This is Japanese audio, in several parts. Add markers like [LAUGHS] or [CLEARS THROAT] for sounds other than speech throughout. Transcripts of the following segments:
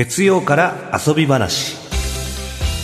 月曜から遊び話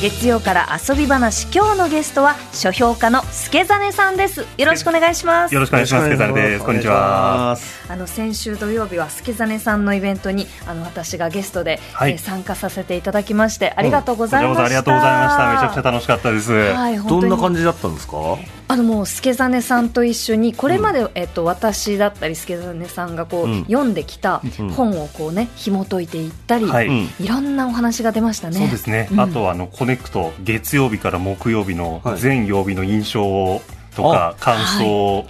月曜から遊び話今日のゲストは書評家の助真さんですよろしくお願いしますよろしくお願いします。助真です。こんにちは。あの先週土曜日は助真さんのイベントにあの私がゲストで、はいえー参加させていただきましてありがとうございました、こちらこそありがとうございました。めちゃくちゃ楽しかったです。はい、どんな感じだったんですか？あのもう助真さんと一緒にこれまで、えっと私だったり助真さんがこう、うん。読んできたうん。本をこうね紐解いていったり、はい。うん。いろんなお話が出ましたね。そうですね。うん。あとはあのコネクト月曜日から木曜日のはい。全曜日の印象をとか感想を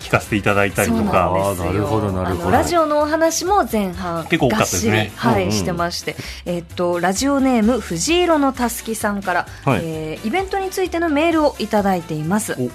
聞かせていただいたりとか。なるほどなるほど。ラジオのお話も前半結構多かったですね。はい、うんうん。してまして、えっとラジオネーム藤色のたすきさんから、はい。えーイベントについてのメールをいただいています。うん。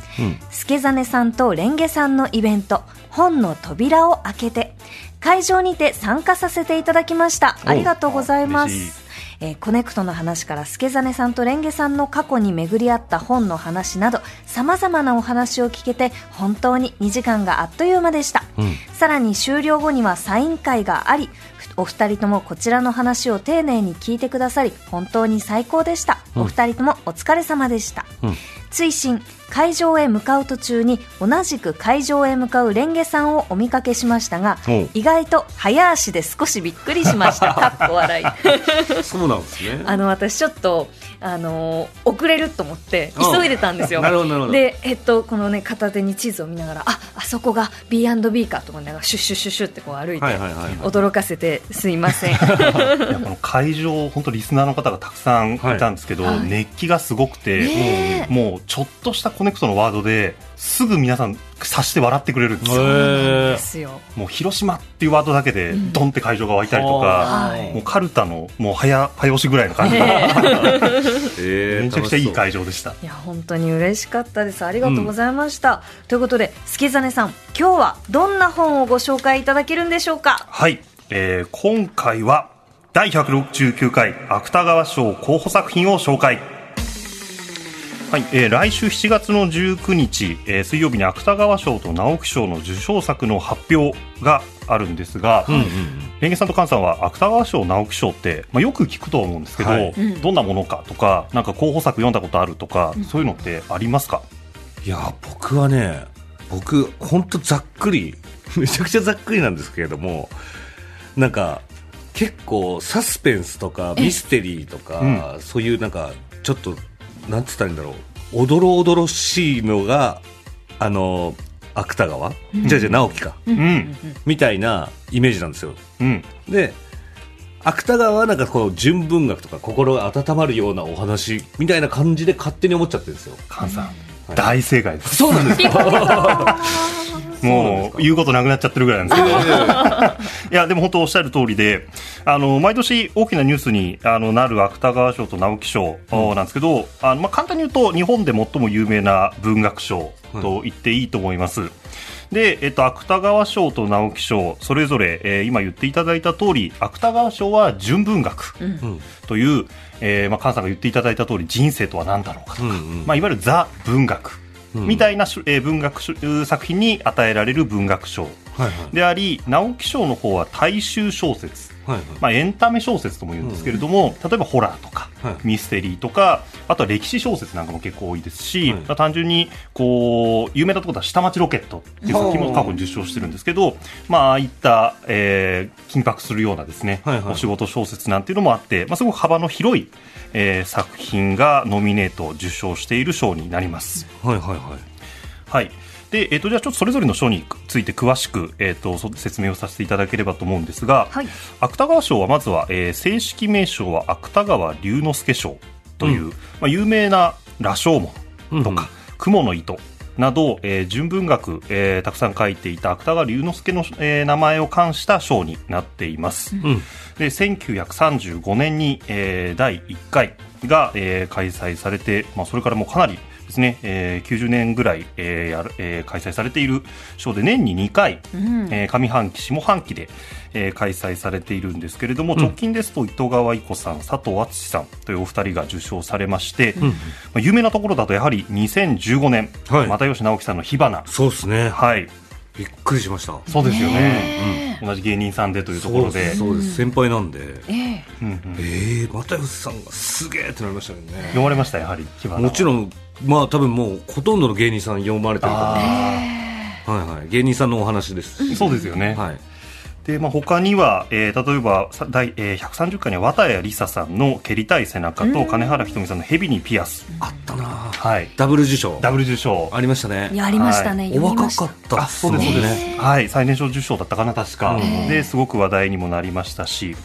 助真さんとレンゲさんのイベント本の扉を開けて会場にて参加させていただきました。お。ありがとうございますえーコネクトの話から助真さんとレンゲさんの過去に巡り合った本の話などさまざまなお話を聞けて本当に2時間があっという間でした、うん。さらに終了後にはサイン会がありふお二人ともこちらの話を丁寧に聞いてくださり本当に最高でした、お二人ともお疲れ様でした、うん。追伸会場へ向かう途中に同じく会場へ向かうレンゲさんをお見かけしましたがお意外と早足で少しびっくりしました。[LAUGHS] かっこ笑い。そうなんですね。あの私ちょっとあのー遅れると思ってうん。急いでたんですよ。なるほどなるほど。で、えっと、このね片手に地図を見ながらああそこが B&B かと思いながらシュッシュッシュッシュッってこう歩いて、はいはいはいはい。驚かせてすいません。い。[LAUGHS] やこの会場本当リスナーの方がたくさんいたんですけど、はい。熱気がすごくて、もうちょっとしたコネクトのワードですぐ皆さん察して笑ってくれるんですよ。もう広島っていうワードだけでうん。ドンって会場が湧いたりとか、はい。もうカルタのもう早早押しぐらいの感じ。で、[LAUGHS] えめちゃくちゃいい会会場でした。いや本当に嬉しかったです。ありがとうございました、ということで助真さん今日はどんな本をご紹介いただけるんでしょうか？はい、えー今回は第169回芥川賞候補作品を紹介。はい、えー来週7月の19日、えー水曜日に芥川賞と直木賞の受賞作の発表があるんですが、うんうんレンゲさんと菅さんは芥川賞、直木賞って、まあ、よく聞くと思うんですけど、はい。うん。どんなものかとか、なんか候補作読んだことあるとか、そういうのってありますか？いや僕はね僕本当ざっくり [LAUGHS] めちゃくちゃざっくりなんですけれどもなんか結構サスペンスとかミステリーとか、そういうなんかちょっとなんつったらいいんだろう。おどろおどろしいのがあの芥川、じゃあじゃあ直樹か、うん、みたいなイメージなんですよ。うん、で芥川はなんかこの純文学とか心が温まるようなお話みたいな感じで勝手に思っちゃってるんですよ。菅さん、はい。大正解です。そうなんですか [LAUGHS] もう言うことなくなっちゃってるぐらいなんですけど。[LAUGHS] いや、でも本当おっしゃる通りで、あの、毎年大きなニュースにあのなる芥川賞と直木賞なんですけど、あの、まあ、簡単に言うと日本で最も有名な文学賞と言っていいと思います。で、えっと、芥川賞と直木賞、それぞれ、えー今言っていただいた通り、芥川賞は純文学うん。という、えーまあ、菅さんが言っていただいた通り、人生とは何だろうかとか、うんうん。まあ、いわゆるザ文学。うんみたいなえー文学作品に与えられる文学賞。であり直木賞の方は大衆小説、はいはい。まあ、エンタメ小説とも言うんですけれども、例えばホラーとか、はい。ミステリーとかあとは歴史小説なんかも結構多いですし、はい。まあ単純にこう有名なところでは下町ロケットっていう作品も過去に受賞してるんですけど、まあ、ああいった、えー緊迫するようなですね、はいはい。お仕事小説なんていうのもあって、まあ、すごく幅の広い、えー作品がノミネート受賞している賞になります。はいはいはいはい。で、えっ、と、じゃあちょっとそれぞれの賞について詳しく、えっ、と、そ説明をさせていただければと思うんですが、はい芥川賞はまずは、えー正式名称は芥川龍之介賞という、うんまあ、有名な羅生門とうんうんか、雲の糸など、えー純文学、えーたくさん書いていた芥川龍之介の、えー名前を冠した賞になっています。うんで1935年に、えー第1回が、えー開催されて、まあ、それからもうかなりですね、えー90年ぐらい、えーえー開催されている賞で年に2回、うん。えー上半期下半期で、えー開催されているんですけれども、直近ですと糸川伊子さん佐藤敦さんというお二人が受賞されまして、まあ、有名なところだとやはり2015年、はい。又吉直樹さんの火花。そうですね。はい。びっくりしました。そうですよね。ね同じ芸人さんでというところで。そうです。先輩なんで。ええ。又吉さんがすげえってなりましたけどね。読まれましたやはりもちろんまあ多分もうほとんどの芸人さん読まれてると思うあはいはい。芸人さんのお話です。ーそうですよね、はいで、まあ、他には、えー例えばさ第、えー130回には綿谷りささんの「蹴りたい背中」と金原ひとみさんの「蛇にピアス。あったな」はい。ダブル受賞。ダブル受賞。ありましたね。やりましたね、お若読みました。かったあそうですそうです、ねはい。最年少受賞だったかな確か、うん。ですごく話題にもなりましたし、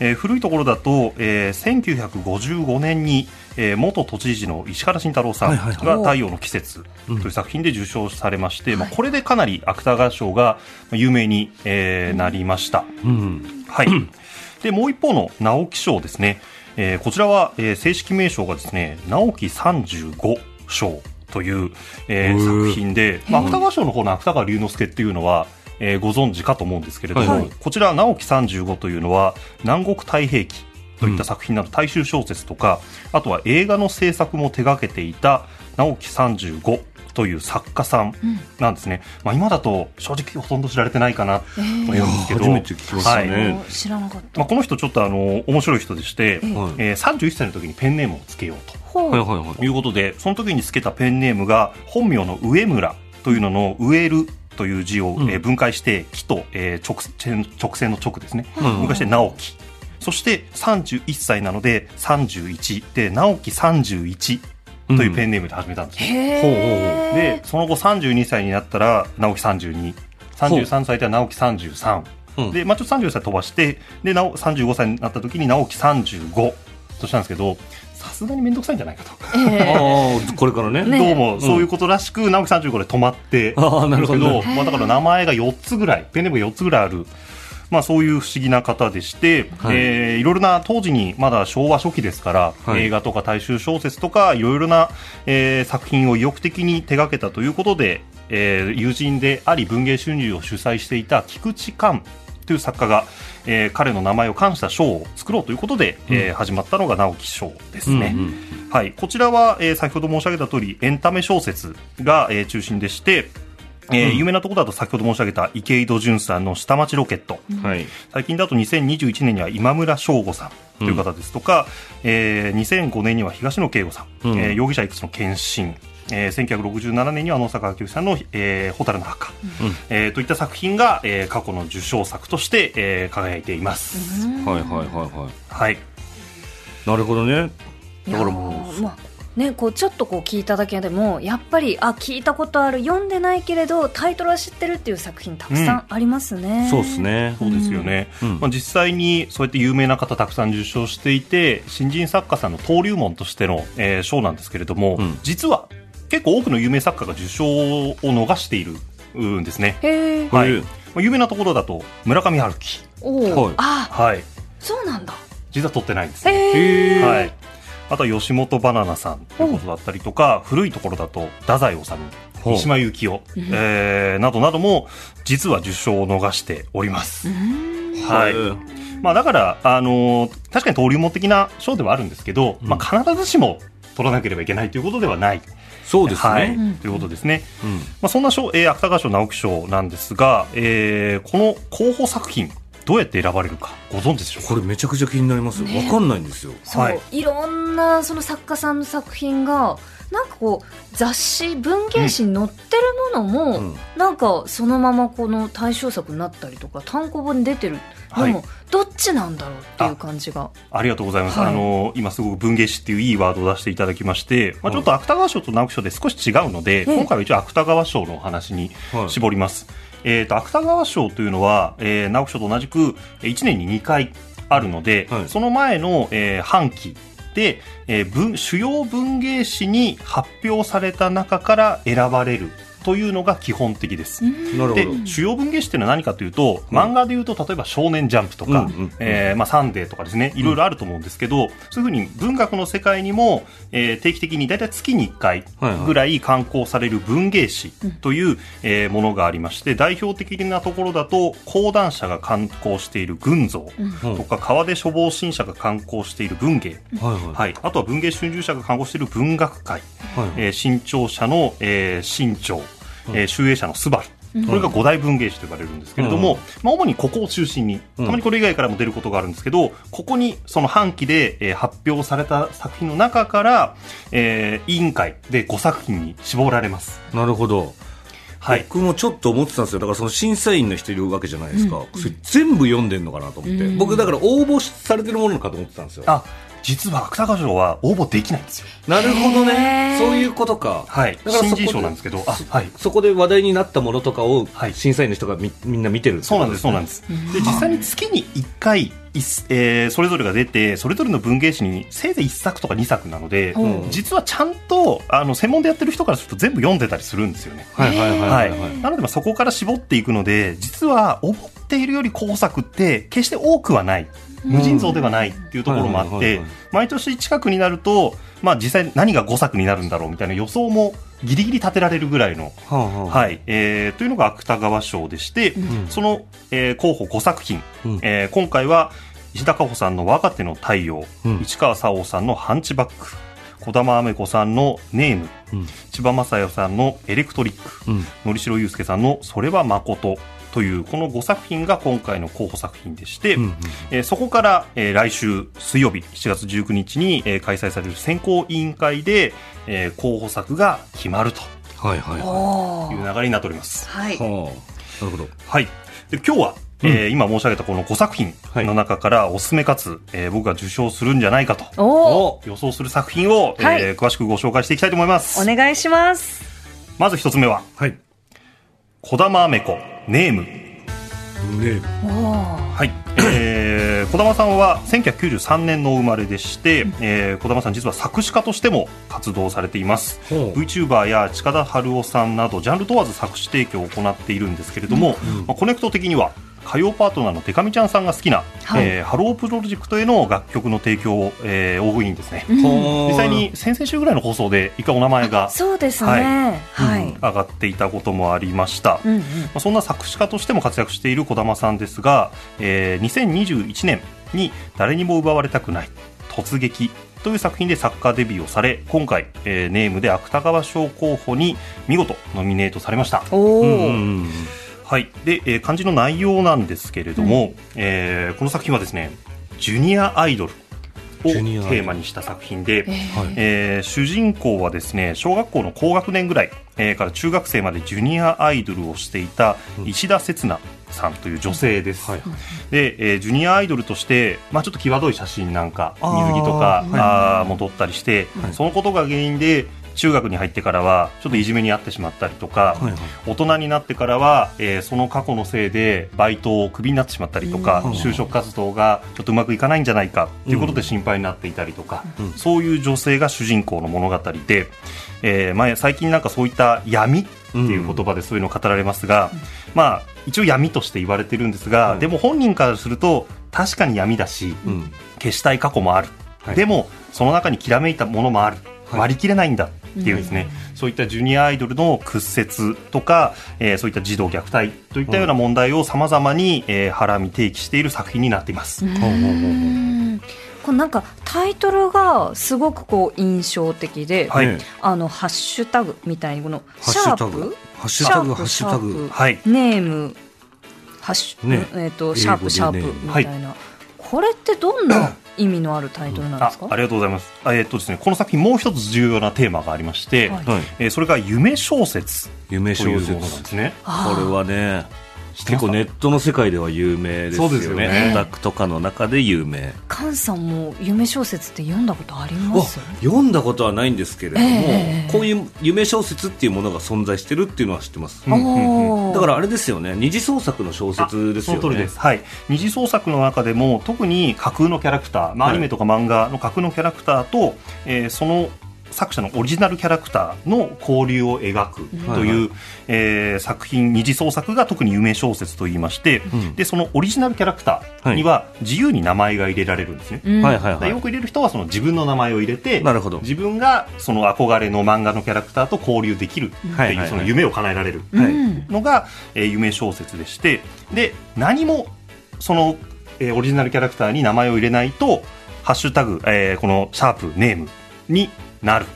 えー古いところだと、えー1955年に、えー元都知事の石原慎太郎さんが「太陽の季節」という作品で受賞されまして、まあ、これでかなり芥川賞がまあ有名に、えーなりました。うんはい。[CLEARS THROAT] で、もう一方の直木賞ですね。えーこちらは、えー正式名称がですね、直木35賞という、えー作品で、まあ、芥川賞の方の芥川龍之介っていうのは、えーご存知かと思うんですけれども、はいはいこちら直木35というのは、南国太平記といった作品など大衆小説とか、あとは映画の制作も手掛けていた直木35という作家さんなんですね。まあ、今だと正直ほとんど知られてないかなと思うんですけど、初めて聞きましたね。はい。お知らなかった、まあ、この人ちょっとあの面白い人でして、ええ。えー31歳の時にペンネームをつけようほう、はいはいはい。ということでその時につけたペンネームが本名の上村というのの「植える」という字を、うん。えー分解して「木」と、えー直線直線の直ですね、うん。分解して「直樹」そして31歳なので31で直樹31というペンネームで始めたんですね、へほうえでその後32歳になったら直樹3233歳では直樹33、うん。で、まあ、ちょっと34歳飛ばしてでなお35歳になった時に直樹35としたんですけどさすがに面倒くさいんじゃないかと、えああこれからね。ね。どうもそういうことらしく、直樹35で止まってああなるほどんですけまあ、だから名前が4つぐらいペンネームが4つぐらいあるまあ、そういう不思議な方でして、はい。いえーいろいろな当時にまだ昭和初期ですから、はい。映画とか大衆小説とかいろいろな、えー作品を意欲的に手掛けたということで、えー友人であり文芸春秋を主催していた菊池寛という作家が、えー彼の名前を冠した賞を作ろうということで、えー始まったのが直木賞ですね。うんうん。はい、こちらは、えー先ほど申し上げた通りエンタメ小説が、えー中心でして、えー有名なところだと先ほど申し上げた池井戸潤さんの下町ロケット、はい。最近だと2021年には今村翔吾さんという方です。とか、えー2005年には東野圭吾さん、うん。えー容疑者いくつの献身。えー、1967年には野坂昭之さんの「えー、蛍の墓、うん。えーといった作品が、えー過去の受賞作として、えー輝いています、はいはいはいはい。はい。なるほどね。だからもーまあね、こうちょっとこう聞いただけでもやっぱりあ聞いたことある読んでないけれどタイトルは知ってるっていう作品たくさんありますね、うそうですね。そうですよね、うん。まあ、実際にそうやって有名な方たくさん受賞していて新人作家さんの登竜門としての、えー賞なんですけれども、うん。実は結構多くの有名作家が受賞を逃しているんですね、はい。まあ有名なところだと村上春樹。はい。あはい。そうなんだ。実は取ってないんですへねはい、あとは吉本バナナさんということだったりとか古いところだと太宰治三島由紀夫、えーなどなども実は受賞を逃しております、はい。まあ、だから、あのー確かに登竜門的な賞ではあるんですけど、まあ、必ずしも取らなければいけないということではない、そうですはい。ねということですね、うん。まあ、そんな賞、えー芥川賞直木賞なんですが、えーこの候補作品どうやって選ばれるかご存知でしょうか？これめちゃくちゃ気になりますよ。わかんないんですよ。そう、はい。い、ろんなその作家さんの作品がなんかこう雑誌文芸誌に載ってるものも、うん。なんかそのままこの対象作になったりとか単行本に出てる。のも、はいどっちなんだろうっていう感じが。ありがとうございます。はい。あの今すごく文芸誌っていういいワードを出していただきまして、まあ、ちょっと芥川賞と直木賞で少し違うので、ええ。今回は一応芥川賞のお話にはい。絞ります。えっ、と、芥川賞というのは、えー直木賞と同じく1年に2回あるので、はい。その前の、えー半期で、えー文主要文芸誌に発表された中から選ばれるというのが基本的です。でなるほど。主要文芸誌っていうのは何かというと、漫画でいうと例えば「少年ジャンプ」とかうんうんうん「えーまあ、サンデー」とかですね。いろいろあると思うんですけど、そういうふうに文学の世界にも、えー定期的に大体月に1回ぐらい刊行される文芸誌という、えーものがありまして代表的なところだと講談社が刊行している「群像」とか川出書房新社が刊行している「文芸」はいはい。はい、あとは文芸春秋社が刊行している文学界、はい。えー新潮社の、えー新潮、えー集英社のスバルこれが五大文芸誌と呼ばれるんですけれども、まあ、主にここを中心にたまにこれ以外からも出ることがあるんですけどここにその半期で、えー発表された作品の中から、えー委員会で5作品に絞られます。なるほど。はい僕もちょっと思ってたんですよ。だからその審査員の人いるわけじゃないですか。それ全部読んでんのかなと思って。僕だから応募されてるものかと思ってたんですよ。あ実は芥川賞は応募できないんですよ。なるほどへね。ーそういうことか。はいだからそこ新人賞なんですけどあはいそこで話題になったものとかをはい審査員の人がみみんな見てるそうなんです、そうなんです。で、実際に月に1回、いえーそれぞれが出て、それぞれの文芸誌にせいぜい1作とか2作なので、うん実はちゃんと、あの、専門でやってる人からすると全部読んでたりするんですよね。はいはいはいははいい。はいなので、まあそこから絞っていくので、実は思っているより工作って決して多くはない。無尽蔵ではないっていうところもあって毎年近くになると、まあ実際何が5作になるんだろうみたいな予想もギリギリ立てられるぐらいのはい、えーというのが芥川賞でして、その、えー候補5作品、うん。えー今回は石田加穂さんの若手の太陽、うん。市川沙央さんのハンチバック、児玉雨子さんのネーム、うん。千葉雅代さんのエレクトリック、うん。のりしろゆうすけさんのそれは誠というこの5作品が今回の候補作品でして、うんうんえーそこから、えー来週水曜日7月19日に、えー開催される選考委員会で、えー候補作が決まるとはいはいはおーいう流れになっております。はいい。はあなるほど。はい。で今日は、えー今申し上げたこの5作品の中からおすすめかつ、えー僕が受賞するんじゃないかと予想する作品を、はいえー詳しくご紹介していきたいと思いますお。願いしますまず一つ目は、はい。児玉雨子、ネーム。ねはい。えー、児玉さんは1993年のお生まれでして、えー、児玉さん実は作詞家としても活動されています。VTuber や近田春夫さんなどジャンル問わず作詞提供を行っているんですけれども、まあ、コネクト的には火曜パートナーのデカミちゃんさんが好きな、はい。えーハロープロジェクトへの楽曲の提供を、えー、大食いんですね、はあ実際に先々週ぐらいの放送で一回お名前がそうですね。はい。はい、上がっていたこともありました、うんうん。まあ、そんな作詞家としても活躍している児玉さんですが、えー2021年に「誰にも奪われたくない突撃」という作品で作家デビューをされ今回、えーネームで芥川賞候補に見事ノミネートされました。おお、うんうんうんはい、で、えー漢字の内容なんですけれども、えーこの作品はですねジュニアアイドルをテーマにした作品で、えーはい。えー主人公はですね小学校の高学年ぐらい、えーから中学生までジュニアアイドルをしていた石田刹那さんという女性です、はい。で、えージュニアアイドルとして、まあ、ちょっと際どい写真なんか水着とかあーも撮ったりして、はい。そのことが原因で中学に入ってからはちょっといじめにあってしまったりとか、はいはい。大人になってからは、えーその過去のせいでバイトをクビになってしまったりとか、うん。就職活動がちょっとうまくいかないんじゃないかということで心配になっていたりとか、うん。そういう女性が主人公の物語で、えー前最近なんかそういった闇っていう言葉でそういうのを語られますが、まあ一応闇として言われてるんですが、うんでも本人からすると確かに闇だし、うん。消したい過去もある、はい。でもその中にきらめいたものもある、はい割り切れないんだっていうですね、そういったジュニアアイドルの屈折とか、えーそういった児童虐待といったような問題をさまざまに、えー、はらみ提起している作品になっています。これなんかタイトルがすごくこう印象的で、はい。ねあのハッシュタグみたいにこの。ハッシャープシュタグハッシュタグハッシュタグ。シャープ。はい。ネーム。ハッシュ、ね。えっ、とシャープシャープみたいな、これってどんな意味のあるタイトルなんですか、あありがとうございます。あえーっとですね、この作品もう一つ重要なテーマがありまして、はいはいえーそれが夢小説夢小説というものなんですね。これはね結構ネットの世界では有名ですよそうですよね。ねオタクとかの中で有名。菅さんも夢小説って読んだことありまあす読んだことはないんですけれども、ええこういう夢小説っていうものが存在してるっていうのは知ってます、うんおーだからあれですよね。二次創作の小説ですよね。その通りです。はい。二次創作の中でも特に架空のキャラクター、まあ、はい。アニメとか漫画の架空のキャラクターと、えーその作者のオリジナルキャラクターの交流を描くという、はいはえー作品二次創作が特に夢小説と言いまして、ん。でそのオリジナルキャラクターには自由に名前が入れられるんですね。うん。はいはいはい。でよく入れる人はその自分の名前を入れてなるほど。自分がその憧れの漫画のキャラクターと交流できるってはいはいはい。いうその夢を叶えられるのが、えー夢小説でしてで何もその、えーオリジナルキャラクターに名前を入れないと「ハッシュタグ、えーこのシャープネームになる。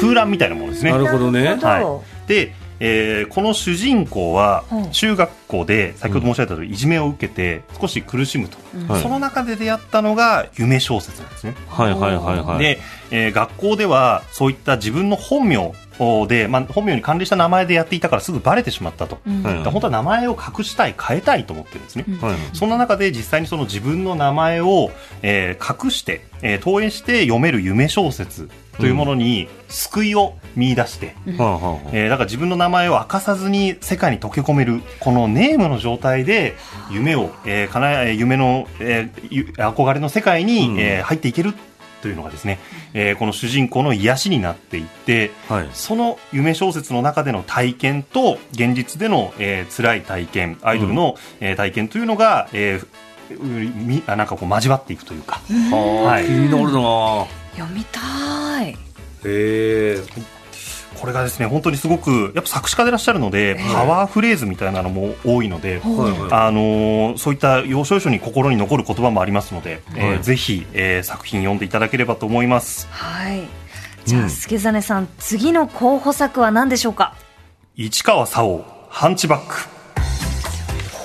空欄みたいなものですね。なるほどね。なるほど。で、えーこの主人公はうん中学校で先ほど申し上げた通りいじめを受けて少し苦しむと、はい。その中で出会ったのが夢小説なんですね、はいはいはいはい。で、えー学校ではそういった自分の本名で、まあ、本名に関連した名前でやっていたからすぐバレてしまったと、うん。本当は名前を隠したい変えたいと思ってるんですね、うん。はい。そんな中で実際にその自分の名前を、えー隠して、えー投影して読める夢小説というものに救いを見出して、はあはあはあえーだから自分の名前を明かさずに世界に溶け込めるこのネームの状態で夢を、えーかなえー夢の、えーゆ憧れの世界に、うん。えー入っていけるというのがですね、えーこの主人公の癒しになっていってはい。その夢小説の中での体験と現実での、えー辛い体験アイドルの、えー体験というのが、えーうみあなんかこう交わっていくというか、はあ、はい。気になるな読みたい。へえ。これがですね本当にすごくやっぱ作詞家でいらっしゃるので、えーパワーフレーズみたいなのも多いので、はい。はいあのーそういった要所要所に心に残る言葉もありますので、えーはいぜひ、えー作品読んでいただければと思います。はい。じゃあ、うん助真さん次の候補作は何でしょうか？市川沙央ハンチバック。ほ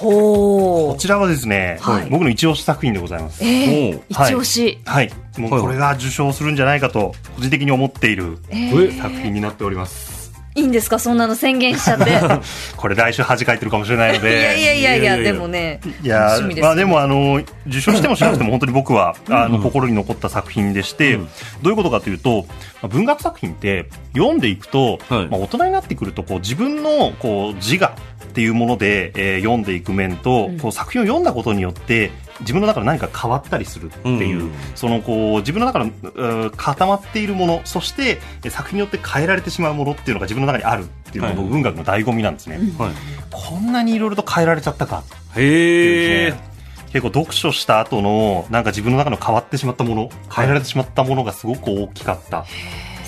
こちらはですね、はい。僕の一押し作品でございます。えー、おう。一押し、はい。もうこれが受賞するんじゃないかと個人的に思っているええー。作品になっております。いいんですか？そんなの宣言しちゃって。[LAUGHS] これ来週恥かいてるかもしれないので。いやいやいやいやでもねいや楽しみですまあでもあの受賞してもしなくても本当に僕はあのうん心に残った作品でして、うん。どういうことかというとまあ文学作品って読んでいくと、はい。まあ大人になってくるとこう自分のこう自我っていうもので、えー読んでいく面と、うん。こう作品を読んだことによって自分の中で何か変わったりするっていう、うん。そのこう自分の中の固まっているものそしてえー作品によって変えられてしまうものっていうのが自分の中にあるっていうのがはい。文学の醍醐味なんですね、うん。はい。こんなにいろいろと変えられちゃったかへえ。結構読書した後のなんか自分の中の変わってしまったもの変えられてしまったものがすごく大きかった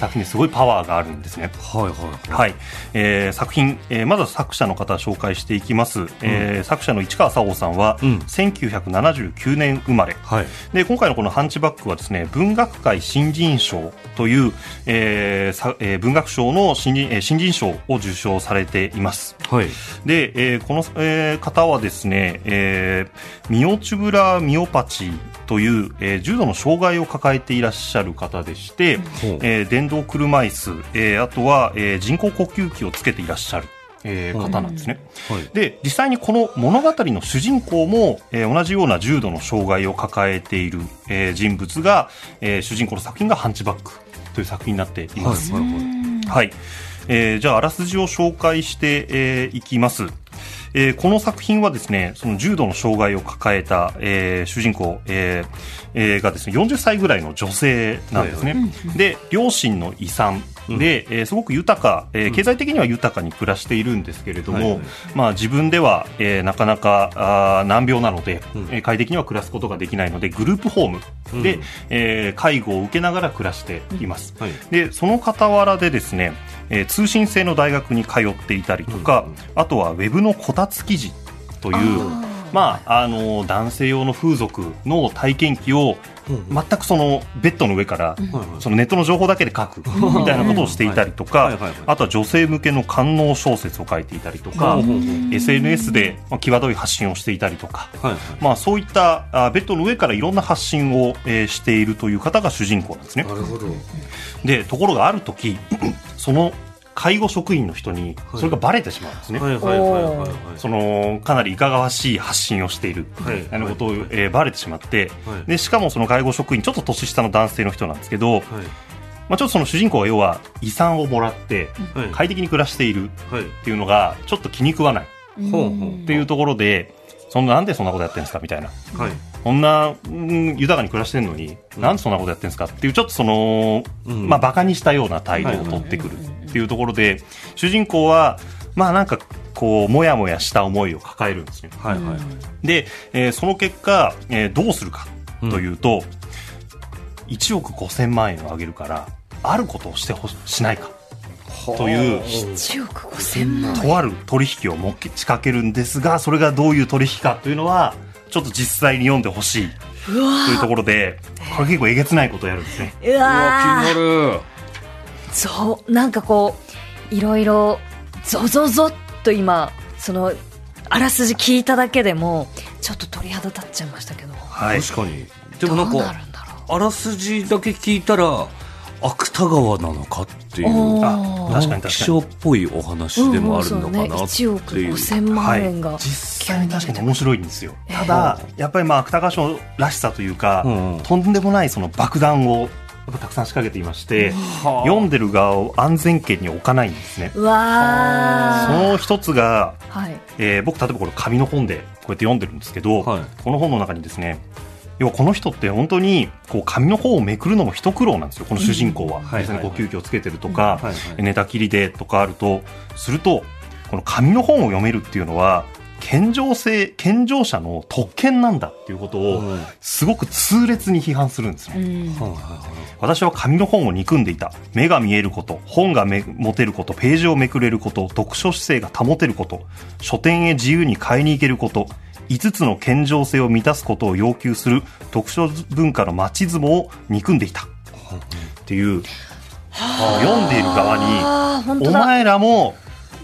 作品ですごいパワーがあるんですね。はいはい。はい、えー作品、えーまずは作者の方紹介していきます、えー作者の市川沙央さんは、うん1979年生まれはい。で今回のこの「ハンチバック」はですね文学界新人賞という、えーさえー文学賞の新人,、えー新人賞を受賞されていますはい。で、えーこの、えー方はですね、えーミオチュブラミオパチという、えー重度の障害を抱えていらっしゃる方でして、ほうえー電動車椅子、えーあとは、えー人工呼吸器をつけていらっしゃる、えーうん方なんですね。はい。で、実際にこの物語の主人公も、えー同じような重度の障害を抱えている、えー人物が、えー主人公の作品がハンチバックという作品になっています。はいはい。えーじゃあ、あらすじを紹介して、えーいきます。えーこの作品はですね、その重度の障害を抱えた、えー主人公、えーえーがですね、40歳ぐらいの女性なんですね。はいで、両親の遺産で、えーすごく豊か、えー経済的には豊かに暮らしているんですけれども、はいはいまあ自分では、えーなかなかあー難病なので、うん。えー快適には暮らすことができないので、グループホームで、うん。えー介護を受けながら暮らしています。はい。でその傍らでですね、えー通信制の大学に通っていたりとか、うんうんあとはウェブのこたつ記事というまあ、あの男性用の風俗の体験記をうん全くそのベッドの上からそのネットの情報だけで書くみたいなことをしていたりとかあとは女性向けの官能小説を書いていたりとか SNS でまあ際どい発信をしていたりとかはい。まあ、そういったあベッドの上からいろんな発信を、えーしているという方が主人公なんですね。でところがある時 [CLEARS THROAT] その介護職員の人にそれがバレてしまうんですね、はいはいはいはい。はい。そのかなりいかがわしい発信をしている。はい。みたい。なことを、えーバレてしまって、はい。でしかもその介護職員ちょっと年下の男性の人なんですけど、はい。まあ、ちょっとその主人公は要は遺産をもらってはい。快適に暮らしているはい。っていうのがちょっと気に食わない。っていうところでそんななんでそんなことやってるんですか？みたいなはい。こんな、うん豊かに暮らしてるのに、なんでそんなことやってるんですか？っていう、ちょっとその、うんまあ、馬鹿にしたような態度を取ってくるっていうところで、主人公は、まあなんか、こう、もやもやした思いを抱えるんですね。はいはい。で、えーその結果、えーどうするかというと、1億5000万円をあげるから、あることをしてほししないか。という1億5000万とある取引を持ちかけるんですが、それがどういう取引かというのは、ちょっと実際に読んでほしい。うというとわころで、これ結構えげつないことをやるんですね。ううわ、わ気になる。そうなんかこういろいろゾゾゾっと今そのあらすじ聞いただけでもちょっと鳥肌立っちゃいましたけど、はい、確かにでもなんかあらすじだけ聞いたら芥川なのかっていうかに確かに。気象っぽいお話でもあるのかなって1億いう、5000万円が、実際に確かに面白いんですよ、ええただやっぱりまあ芥川賞らしさというか、うんうん。とんでもないその爆弾をやっぱたくさん仕掛けていまして、はあ。読んでる側を安全圏に置かないんですね。うわー。その一つが、はい。えー僕例えばこれ紙の本でこうやって読んでるんですけど、はい。この本の中にですね要はこの人って本当にこう紙の方をめくるのも一苦労なんですよ。この主人公は、ん。はい実際にこう急遽つけてるとか、はいはい。寝たきりでとかあるとするとこの紙の本を読めるっていうのは健常性健常者の特権なんだっていうことをうん。すごく痛烈に批判するんですね、私は紙の本を憎んでいた。目が見えること本がめ持てることページをめくれること読書姿勢が保てること書店へ自由に買いに行けること5つの健常性を満たすことを要求する読書文化の街相撲を憎んでいた。っていう。読んでいる側にお前らも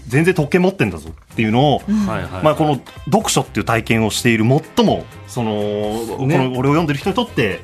全然特権持ってんだぞっていうのを、はいはい。まあ、この読書っていう体験をしている最もその、この俺を読んでる人にとって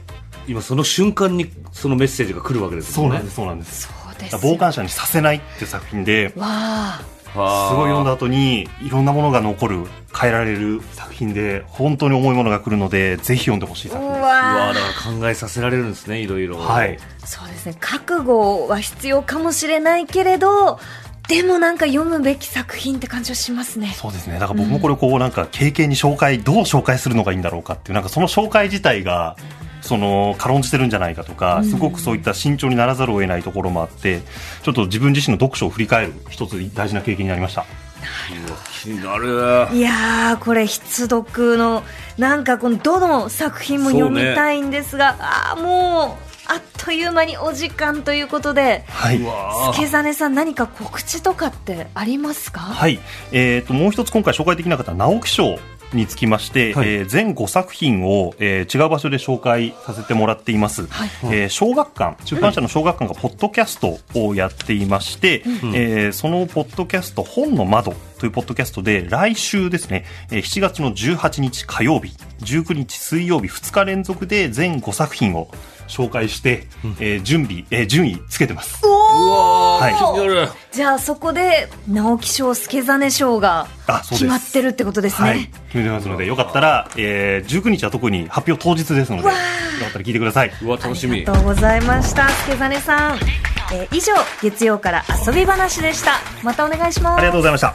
今その瞬間にそのメッセージが来るわけですもね。そうんなんですそうなんです。傍観者にさせないっていう作品でわあすごい読んだ後にいろんなものが残る変えられる作品で本当に重いものが来るのでぜひ読んでほしいう作品です。うわわだから考えさせられるんですねいろいろ。はい。そうですね。覚悟は必要かもしれないけれどでもなんか読むべき作品って感じはしますね。そうですね。だから僕もこれこうなんか経験に紹介どう紹介するのがいいんだろうかっていうなんかその紹介自体がその軽んじてるんじゃないかとかすごくそういった慎重にならざるを得ないところもあってちょっと自分自身の読書を振り返る一つ大事な経験になりました。気になる。いやーこれ必読のなんかこのどの作品も読みたいんですが、ああもうあっという間にお時間ということではい。うわ助真さん何か告知とかってありますか？はい、えー、ともう一つ今回紹介できなかった直木賞につきまして、はい。えー全5作品を、えー違う場所で紹介させてもらっています、はい。えー小学館出版社の小学館がポッドキャストをやっていまして、えーそのポッドキャスト「本の窓」というポッドキャストで来週ですね、えー7月の18日火曜日19日水曜日2日連続で全5作品を紹介して、えー準備、えー順位つけてます。はい。じゃあそこで直木賞助真賞があそうです。決まってるってことですね、はい、決めてますのでよかったら、えー、19日は特に発表当日ですのでよかったら聞いてください。うわ楽しみ。ありがとうございました。助真さん、えー以上月曜から遊び話でした。またお願いします。ありがとうございました。